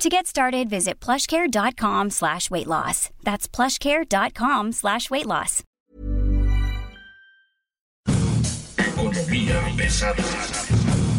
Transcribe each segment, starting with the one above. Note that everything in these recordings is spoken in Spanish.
To get started, visit plushcare.com slash weight loss. That's plushcare.com slash weight loss. Economía pesada.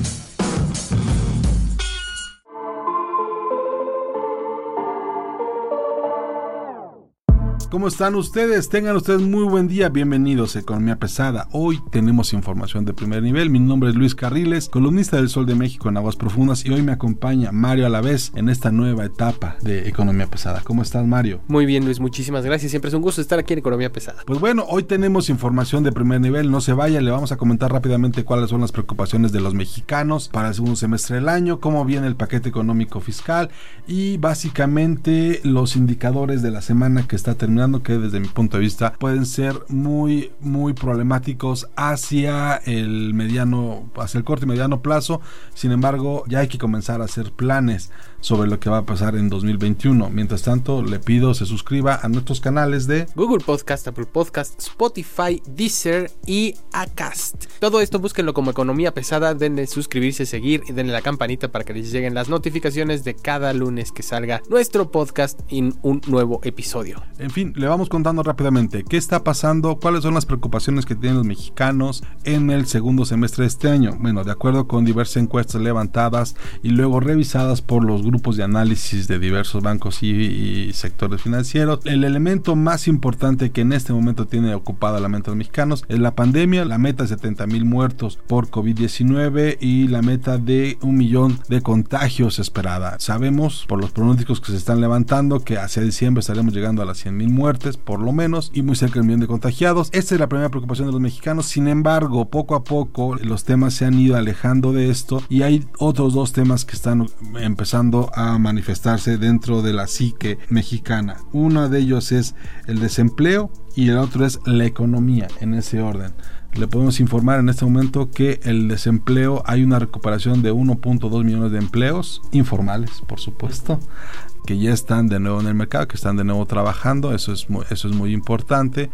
¿Cómo están ustedes? Tengan ustedes muy buen día. Bienvenidos a Economía Pesada. Hoy tenemos información de primer nivel. Mi nombre es Luis Carriles, columnista del Sol de México en Aguas Profundas y hoy me acompaña Mario Alavés en esta nueva etapa de Economía Pesada. ¿Cómo estás, Mario? Muy bien, Luis, muchísimas gracias. Siempre es un gusto estar aquí en Economía Pesada. Pues bueno, hoy tenemos información de primer nivel. No se vaya, le vamos a comentar rápidamente cuáles son las preocupaciones de los mexicanos para el segundo semestre del año, cómo viene el paquete económico fiscal y básicamente los indicadores de la semana que está terminando que desde mi punto de vista pueden ser muy muy problemáticos hacia el mediano hacia el corto y mediano plazo. Sin embargo ya hay que comenzar a hacer planes sobre lo que va a pasar en 2021 mientras tanto le pido se suscriba a nuestros canales de Google Podcast, Apple Podcast, Spotify, Deezer y Acast. Todo esto búsquenlo como Economía Pesada, denle suscribirse, seguir y denle la campanita para que les lleguen las notificaciones de cada lunes que salga nuestro podcast en un nuevo episodio. En fin, le vamos contando rápidamente qué está pasando, cuáles son las preocupaciones que tienen los mexicanos en el segundo semestre de este año. Bueno, de acuerdo con diversas encuestas levantadas y luego revisadas por los grupos de análisis de diversos bancos y, y sectores financieros, el elemento más importante que en este momento tiene ocupada la mente de los mexicanos es la pandemia, la meta de 70 mil muertos por COVID-19 y la meta de un millón de contagios esperada. Sabemos por los pronósticos que se están levantando que hacia diciembre estaremos llegando a las 100 mil muertes por lo menos y muy cerca del millón de contagiados. Esta es la primera preocupación de los mexicanos. Sin embargo, poco a poco los temas se han ido alejando de esto y hay otros dos temas que están empezando a manifestarse dentro de la psique mexicana. Uno de ellos es el desempleo y el otro es la economía en ese orden. Le podemos informar en este momento que el desempleo hay una recuperación de 1.2 millones de empleos informales, por supuesto, que ya están de nuevo en el mercado, que están de nuevo trabajando, eso es muy, eso es muy importante.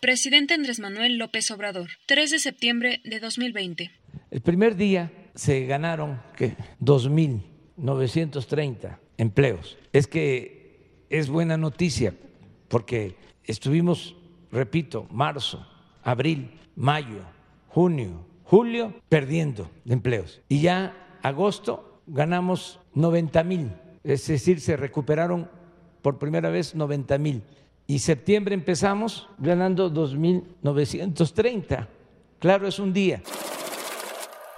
Presidente Andrés Manuel López Obrador, 3 de septiembre de 2020. El primer día se ganaron ¿qué? 2.930 empleos. Es que es buena noticia porque estuvimos, repito, marzo, abril, mayo, junio, julio perdiendo empleos. Y ya agosto ganamos 90 mil, es decir, se recuperaron por primera vez 90 mil. Y septiembre empezamos ganando 2.930. Claro, es un día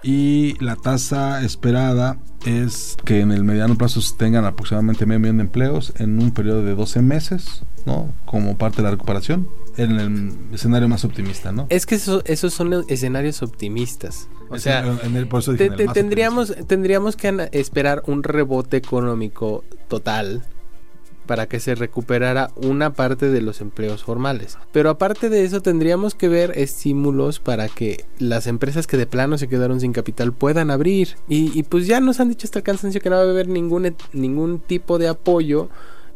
y la tasa esperada es que en el mediano plazo se tengan aproximadamente medio millón de empleos en un periodo de 12 meses, ¿no? Como parte de la recuperación, en el escenario más optimista, ¿no? Es que eso, esos son escenarios optimistas. O sea, en el- por eso dije te- en el tendríamos, tendríamos que esperar un rebote económico total para que se recuperara una parte de los empleos formales. Pero aparte de eso tendríamos que ver estímulos para que las empresas que de plano se quedaron sin capital puedan abrir. Y, pues ya nos han dicho hasta el cansancio que no va a haber ningún, ningún tipo de apoyo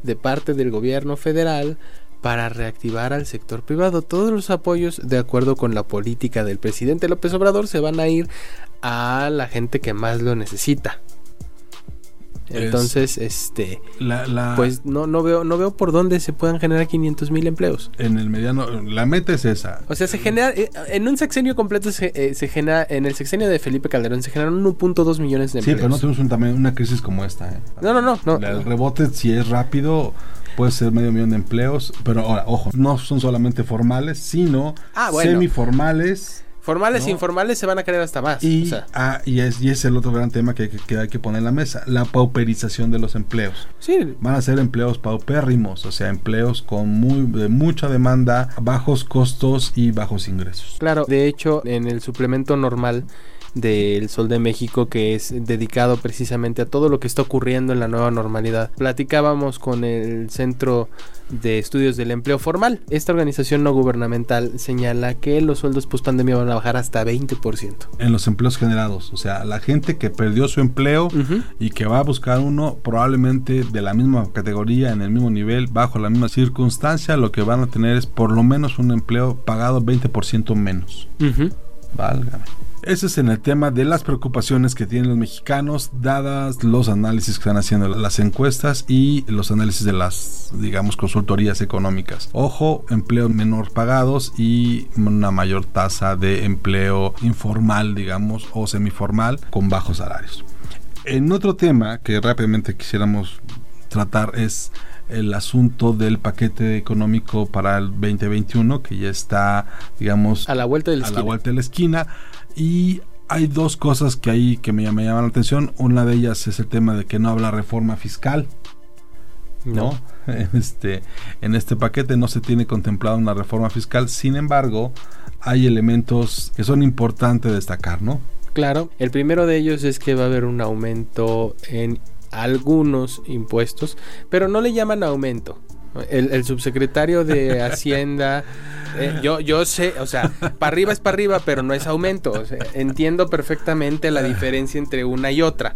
de parte del gobierno federal para reactivar al sector privado. Todos los apoyos, de acuerdo con la política del presidente López Obrador, se van a ir a la gente que más lo necesita. Es- Entonces, este, La, la- pues no, no veo, no veo por dónde se puedan generar 500 mil empleos. en el mediano, la meta es esa. O sea, se genera, eh, en un sexenio completo se, eh, se genera, en el sexenio de Felipe Calderón se generaron 1.2 millones de Sí, empleos. pero no tenemos un, también una crisis como esta. ¿eh? No, no, no, no. El rebote, si es rápido, puede ser medio millón de empleos. Pero ahora, ojo, no son solamente formales, sino Ah, bueno. semiformales. Formales e No. informales se van a crear hasta más. Y, o sea, ah, y, es, y es el otro gran tema que, que- que hay que poner en la mesa, la pauperización de los empleos. sí, Van a ser empleos paupérrimos, o sea, empleos con muy, de mucha demanda, bajos costos y bajos ingresos. Claro, de hecho, en el suplemento normal del Sol de México que es dedicado precisamente a todo lo que está ocurriendo en la nueva normalidad. Platicábamos con el Centro de Estudios del Empleo Formal. Esta organización no gubernamental señala que los sueldos post pandemia van a bajar hasta 20%. En los empleos generados, o sea, la gente que perdió su empleo y que va a buscar uno probablemente de la misma categoría, en el mismo nivel, bajo la misma circunstancia, lo que van a tener es por lo menos un empleo pagado 20% menos. Válgame. Ese es en el tema de las preocupaciones que tienen los mexicanos, dadas los análisis que están haciendo las encuestas y los análisis de las, digamos, consultorías económicas. Ojo, empleos menor pagados y una mayor tasa de empleo informal, digamos, o semiformal con bajos salarios. En otro tema que rápidamente quisiéramos tratar es el asunto del paquete económico para el 2021 que ya está, digamos, A la vuelta a la vuelta de la esquina y hay dos cosas que ahí que me, me llaman la atención. Una de ellas es el tema de que no habla reforma fiscal, ¿no? En este, en este paquete no se tiene contemplado una reforma fiscal, sin embargo, hay elementos que son importantes destacar, ¿no? Claro, el primero de ellos es que va a haber un aumento en algunos impuestos, pero no le llaman aumento. El, el subsecretario de Hacienda, eh, yo, yo sé, o sea, para arriba es para arriba, pero no es aumento. O sea, entiendo perfectamente la diferencia entre una y otra.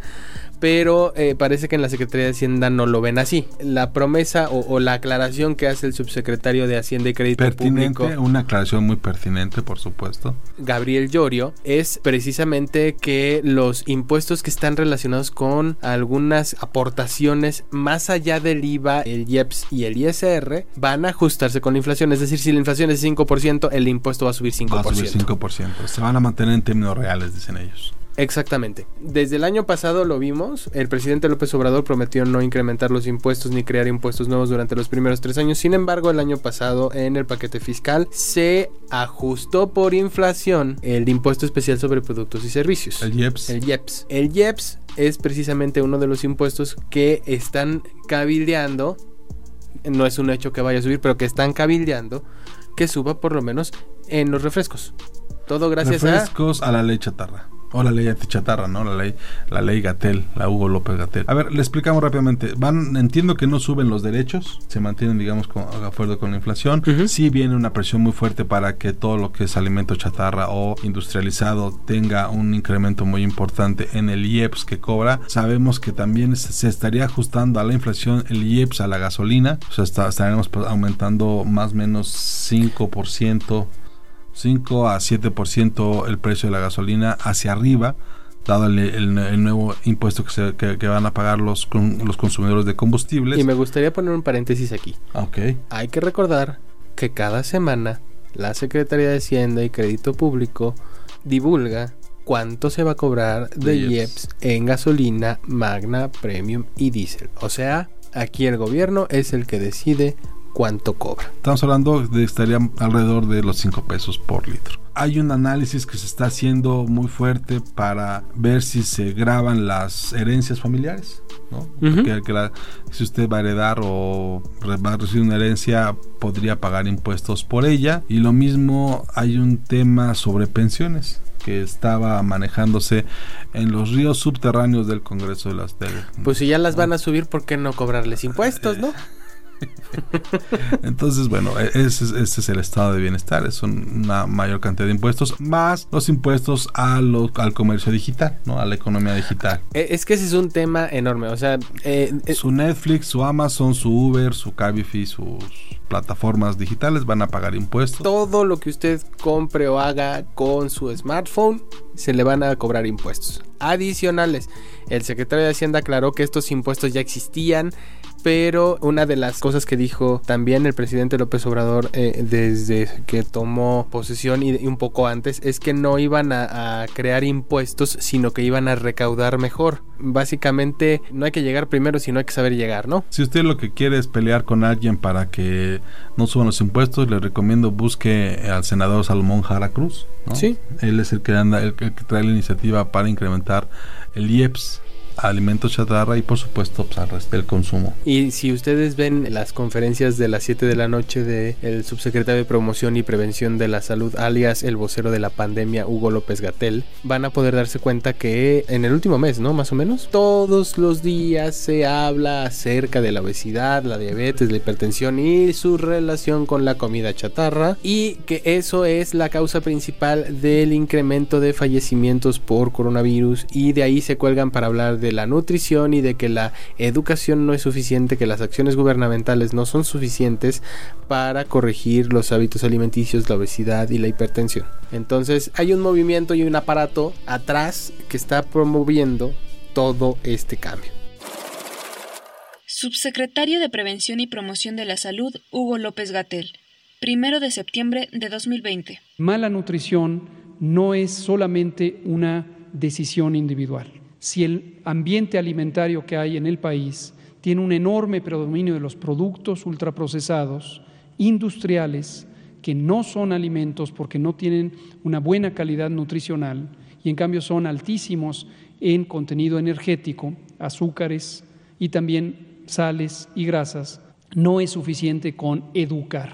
Pero eh, parece que en la Secretaría de Hacienda no lo ven así. La promesa o, o la aclaración que hace el subsecretario de Hacienda y Crédito Pertinente, Público una aclaración muy pertinente, por supuesto. Gabriel Llorio es precisamente que los impuestos que están relacionados con algunas aportaciones más allá del IVA, el IEPS y el ISR van a ajustarse con la inflación. Es decir, si la inflación es 5%, el impuesto va a subir 5%. Va a subir 5%. Se van a mantener en términos reales, dicen ellos. Exactamente. Desde el año pasado lo vimos. El presidente López Obrador prometió no incrementar los impuestos ni crear impuestos nuevos durante los primeros tres años. Sin embargo, el año pasado en el paquete fiscal se ajustó por inflación el impuesto especial sobre productos y servicios. El IEPS. El IEPS. El IEPS es precisamente uno de los impuestos que están cabildeando. No es un hecho que vaya a subir, pero que están cabildeando que suba por lo menos en los refrescos. Todo gracias a refrescos a... la ley chatarra. O la ley antichatarra, ¿no? La ley, la ley Gatel, la Hugo López Gatel. A ver, le explicamos rápidamente. Van, entiendo que no suben los derechos, se mantienen, digamos, con, de acuerdo con la inflación. Ujú. Sí viene una presión muy fuerte para que todo lo que es alimento chatarra o industrializado tenga un incremento muy importante en el IEPS que cobra. Sabemos que también se, se estaría ajustando a la inflación el IEPS a la gasolina. O sea, está- estaremos pues, aumentando más o menos 5%. 5 a 7% el precio de la gasolina hacia arriba, dado el, el- el nuevo impuesto que, se- que- que van a pagar los, con- los consumidores de combustibles. Y me gustaría poner un paréntesis aquí. Ok. Hay que recordar que cada semana la Secretaría de Hacienda y Crédito Público divulga cuánto se va a cobrar de IEPS. en gasolina, magna, premium y diésel. O sea, aquí el gobierno es el que decide cuánto cobra. Estamos hablando de estaría alrededor de los 5 pesos por litro. Hay un análisis que se está haciendo muy fuerte para ver si se graban las herencias familiares, ¿no? Ujú. que, que la- si usted va a heredar o va a recibir una herencia, podría pagar impuestos por ella. Y lo mismo hay un tema sobre pensiones que estaba manejándose en los ríos subterráneos del Congreso de las del- Pues si ya las van a subir, ¿por qué no cobrarles impuestos, no? Entonces, bueno, e- ese, es- ese es el estado de bienestar, es un- una mayor cantidad de impuestos, más los impuestos a lo- al comercio digital, ¿no? A la economía digital. Eh, Es que ese es un tema enorme. O sea, eh, eh, Su Netflix, su Amazon, su Uber, su Cabify, sus plataformas digitales van a pagar impuestos. todo lo que usted compre o haga con su smartphone se le van a cobrar impuestos adicionales. El secretario de Hacienda aclaró que estos impuestos ya existían, pero una de las cosas que dijo también el presidente López Obrador eh, desde que tomó posesión y, y un poco antes es que no iban a, a crear impuestos, sino que iban a recaudar mejor. Básicamente no hay que llegar primero, sino hay que saber llegar, ¿no? Si usted lo que quiere es pelear con alguien para que no suban los impuestos, le recomiendo busque al senador Salomón Jara Cruz. ¿no? Sí. Él es el que anda, el que trae la iniciativa para incrementar el IEPS alimentos chatarra y por supuesto pues, del consumo. Y si ustedes ven las conferencias de las 7 de la noche del el subsecretario de Promoción y Prevención de la Salud, alias el vocero de la pandemia, Hugo López Gatel, van a poder darse cuenta que en el último mes, ¿no? Más o menos, todos los días se habla acerca de la obesidad, la diabetes, la hipertensión y su relación con la comida chatarra y que eso es la causa principal del incremento de fallecimientos por coronavirus y de ahí se cuelgan para hablar de la nutrición y de que la educación no es suficiente, que las acciones gubernamentales no son suficientes para corregir los hábitos alimenticios, la obesidad y la hipertensión. Entonces hay un movimiento y un aparato atrás que está promoviendo todo este cambio. Subsecretario de Prevención y Promoción de la Salud, Hugo López Gatel. Primero de septiembre de 2020. Mala nutrición no es solamente una decisión individual. Si el ambiente alimentario que hay en el país tiene un enorme predominio de los productos ultraprocesados, industriales, que no son alimentos porque no tienen una buena calidad nutricional y en cambio son altísimos en contenido energético, azúcares y también sales y grasas, no es suficiente con educar.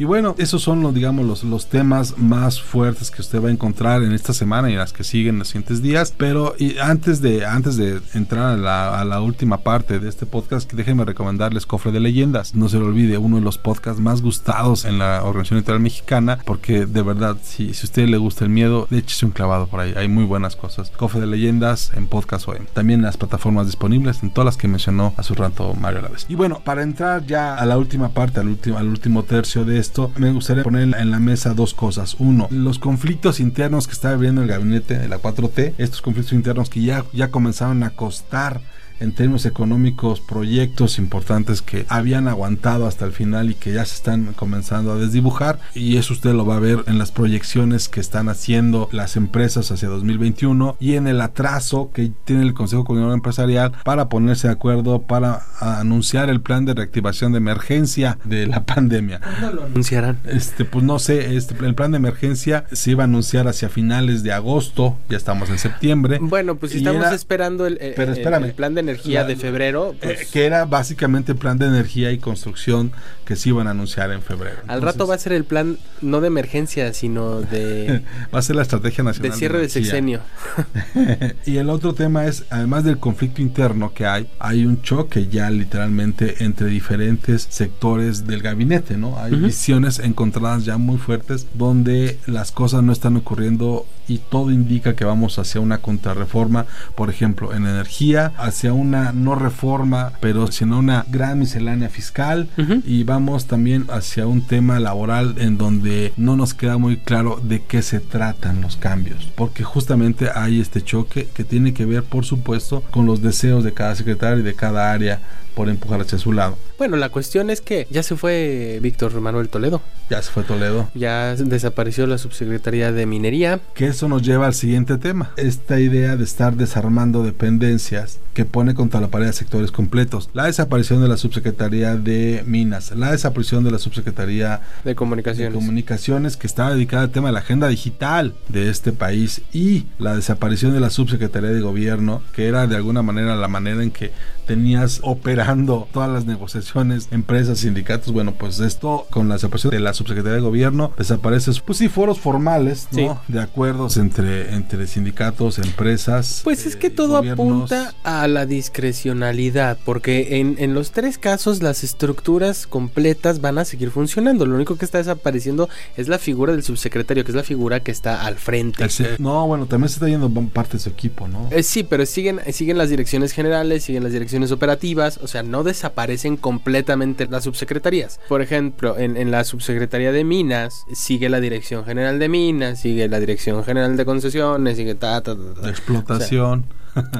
Y bueno, esos son los, digamos, los, los temas más fuertes que usted va a encontrar en esta semana y las que siguen los siguientes días. Pero antes, de, antes de entrar a la, a la última parte de este podcast, déjenme recomendarles Cofre de Leyendas. No se lo olvide, uno de los podcasts más gustados en la Organización Literal Mexicana, porque de verdad, si, si a usted le gusta el miedo, échese un clavado por ahí. Hay muy buenas cosas. Cofre de Leyendas en podcast o también en las plataformas disponibles, en todas las que mencionó a su rato Mario Laves. Y bueno, para entrar ya a la última parte, al último, al último tercio de me gustaría poner en la mesa dos cosas. Uno, los conflictos internos que está viviendo el gabinete de la 4T, estos conflictos internos que ya, ya comenzaron a costar en términos económicos proyectos importantes que habían aguantado hasta el final y que ya se están comenzando a desdibujar y eso usted lo va a ver en las proyecciones que están haciendo las empresas hacia 2021 y en el atraso que tiene el Consejo Coordinador Empresarial para ponerse de acuerdo para anunciar el plan de reactivación de emergencia de la pandemia. ¿Cuándo lo anunciarán? Este, pues no sé, este, el plan de emergencia se iba a anunciar hacia finales de agosto, ya estamos en septiembre. Bueno, pues estamos era- esperando el, el- Pero espérame. el plan de energía La- de febrero. Eh, pues, que era básicamente el plan de energía y construcción que se iban a anunciar en febrero. al rato va a ser el plan no de emergencia, sino de, va a ser la estrategia de nacional cierre de energía. sexenio. y el otro tema es, además del conflicto interno que hay, hay un choque ya literalmente entre diferentes sectores del gabinete, ¿no? Hay Ujú. visiones encontradas ya muy fuertes donde las cosas no están ocurriendo y todo indica que vamos hacia una contrarreforma, por ejemplo, en energía, hacia una no reforma, pero sino una gran miscelánea fiscal. Y vamos también hacia un tema laboral en donde no nos queda muy claro de qué se tratan los cambios, porque justamente hay este choque que tiene que ver, por supuesto, con los deseos de cada secretario y de cada área por empujar hacia su lado. Bueno, la cuestión es que ya se fue Víctor Manuel Toledo. Ya se fue Toledo. Ya desapareció la subsecretaría de minería. Que eso nos lleva al siguiente tema. Esta idea de estar desarmando dependencias que pone contra la pared a sectores completos. La desaparición de la subsecretaría de Minas. La desaparición de la subsecretaría De de comunicaciones. comunicaciones que estaba dedicada al tema de la agenda digital de este país y la desaparición de la subsecretaría de gobierno que era de alguna manera la manera en que tenías operando todas las negociaciones empresas sindicatos bueno pues esto con la desaparición de la subsecretaría de gobierno desaparece pues sí foros formales ¿no? de acuerdos entre entre sindicatos empresas Pues es eh, que todo gobiernos. apunta a la discrecionalidad, porque en, en los tres casos las estructuras completas van a seguir funcionando. Lo único que está desapareciendo es la figura del subsecretario, que es la figura que está al frente. No bueno también se está yendo parte de su equipo no Eh, sí, pero siguen, siguen las direcciones generales, siguen las direcciones operativas, o sea, no desaparecen completamente las subsecretarías. Por ejemplo, en, en la subsecretaría de Minas sigue la dirección general de Minas, sigue la dirección general de concesiones, sigue ta, ta, ta, ta. de explotación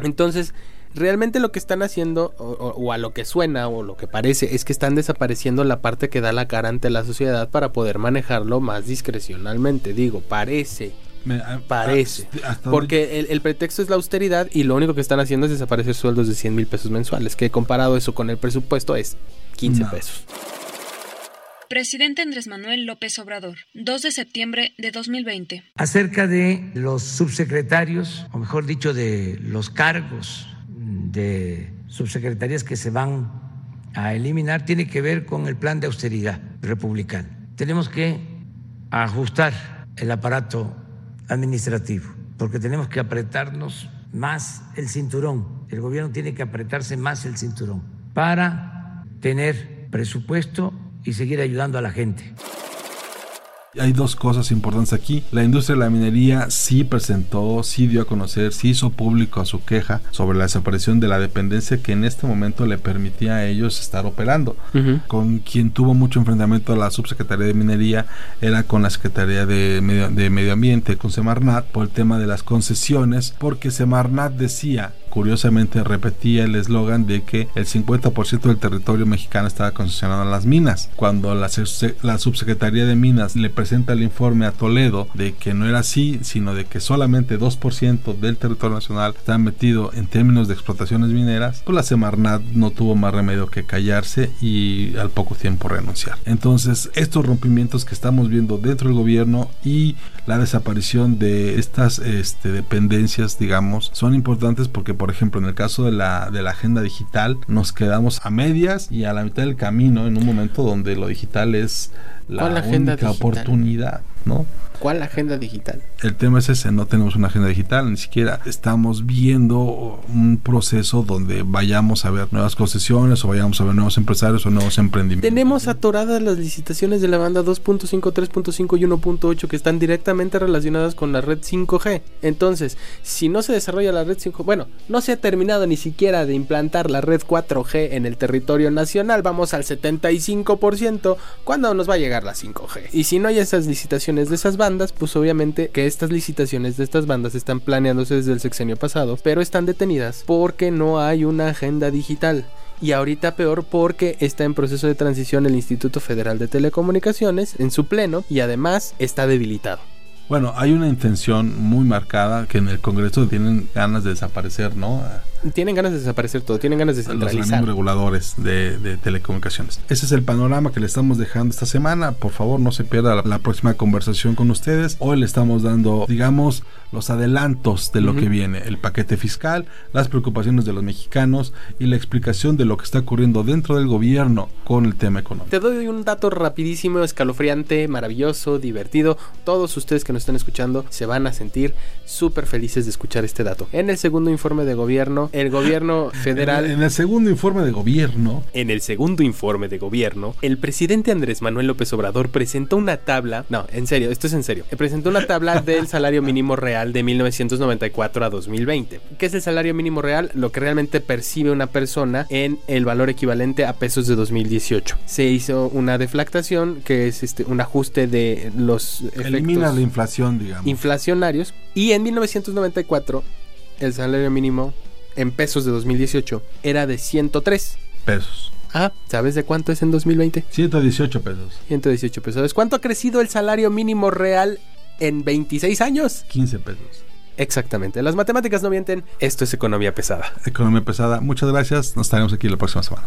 Entonces, realmente lo que están haciendo, o, o- o a lo que suena, o lo que parece, es que están desapareciendo la parte que da la cara ante la sociedad para poder manejarlo más discrecionalmente. Digo, parece. Me- a- Parece. a- hasta Porque el, el pretexto es la austeridad y lo único que están haciendo es desaparecer sueldos de 100 mil pesos mensuales, que comparado eso con el presupuesto es 15 Nada. pesos. Presidente Andrés Manuel López Obrador, 2 de septiembre de 2020. Acerca de los subsecretarios, o mejor dicho, de los cargos de subsecretarías que se van a eliminar, tiene que ver con el plan de austeridad republicano. Tenemos que ajustar el aparato administrativo, porque tenemos que apretarnos más el cinturón. El gobierno tiene que apretarse más el cinturón para tener presupuesto y seguir ayudando a la gente. Hay dos cosas importantes aquí. La industria de la minería sí presentó, sí dio a conocer, sí hizo público a su queja sobre la desaparición de la dependencia que en este momento le permitía a ellos estar operando. Con quien tuvo mucho enfrentamiento a la subsecretaría de minería era con la Secretaría de Medio, de Medio Ambiente, con Semarnat, por el tema de las concesiones, porque Semarnat decía curiosamente repetía el eslogan de que el 50% del territorio mexicano estaba concesionado a las minas. Cuando la, la, subsecretaría de Minas le presenta el informe a Toledo de que no era así, sino de que solamente 2% del territorio nacional está metido en términos de explotaciones mineras, pues la Semarnat no tuvo más remedio que callarse y al poco tiempo renunciar. Entonces, estos rompimientos que estamos viendo dentro del gobierno y la desaparición de estas este, dependencias, digamos, son importantes porque por ejemplo, en el caso de la, de la agenda digital, nos quedamos a medias y a la mitad del camino en un momento donde lo digital es la única oportunidad, ¿no? ¿Cuál agenda digital? El tema es ese, no tenemos una agenda digital, ni siquiera estamos viendo un proceso donde vayamos a ver nuevas concesiones o vayamos a ver nuevos empresarios o nuevos emprendimientos. Tenemos atoradas las licitaciones de la banda 2.5, 3.5 y 1.8 que están directamente relacionadas con la red 5G. Entonces, si no se desarrolla la red 5G, bueno, no se ha terminado ni siquiera de implantar la red 4G en el territorio nacional, vamos al 75%, ¿cuándo nos va a llegar la 5G? Y si no hay esas licitaciones de esas bandas, pues obviamente que estas licitaciones de estas bandas están planeándose desde el sexenio pasado, pero están detenidas porque no hay una agenda digital. Y ahorita peor porque está en proceso de transición el Instituto Federal de Telecomunicaciones en su pleno y además está debilitado. Bueno, hay una intención muy marcada que en el Congreso tienen ganas de desaparecer, ¿no? Tienen ganas de desaparecer todo, tienen ganas de centralizar. Los reguladores de, telecomunicaciones. Ese es el panorama que le estamos dejando esta semana. Por favor, no se pierda la, próxima conversación con ustedes. Hoy le estamos dando, digamos, los adelantos de lo que viene, el paquete fiscal, las preocupaciones de los mexicanos y la explicación de lo que está ocurriendo dentro del gobierno con el tema económico. Te doy un dato rapidísimo, escalofriante, maravilloso, divertido. Todos ustedes que nos están escuchando se van a sentir súper felices de escuchar este dato. En el segundo informe de gobierno, el gobierno federal... en, el, segundo informe de gobierno... En el segundo informe de gobierno, el presidente Andrés Manuel López Obrador presentó una tabla... No, en serio, esto es en serio. Presentó una tabla del salario mínimo real de 1994 a 2020. ¿Qué es el salario mínimo real? Lo que realmente percibe una persona en el valor equivalente a pesos de 2018. Se hizo una deflactación, que es este un ajuste de los efectos Elimina la inflación, digamos. Inflacionarios. Y en 1994, el salario mínimo en pesos de 2018 era de 103 pesos. Ah, ¿sabes de cuánto es en 2020? 118 pesos. 118 pesos. ¿Sabes cuánto ha crecido el salario mínimo real en 26 años? 15 pesos. Exactamente. Las matemáticas no mienten. Esto es economía pesada. Economía pesada. Muchas gracias. Nos estaremos aquí la próxima semana.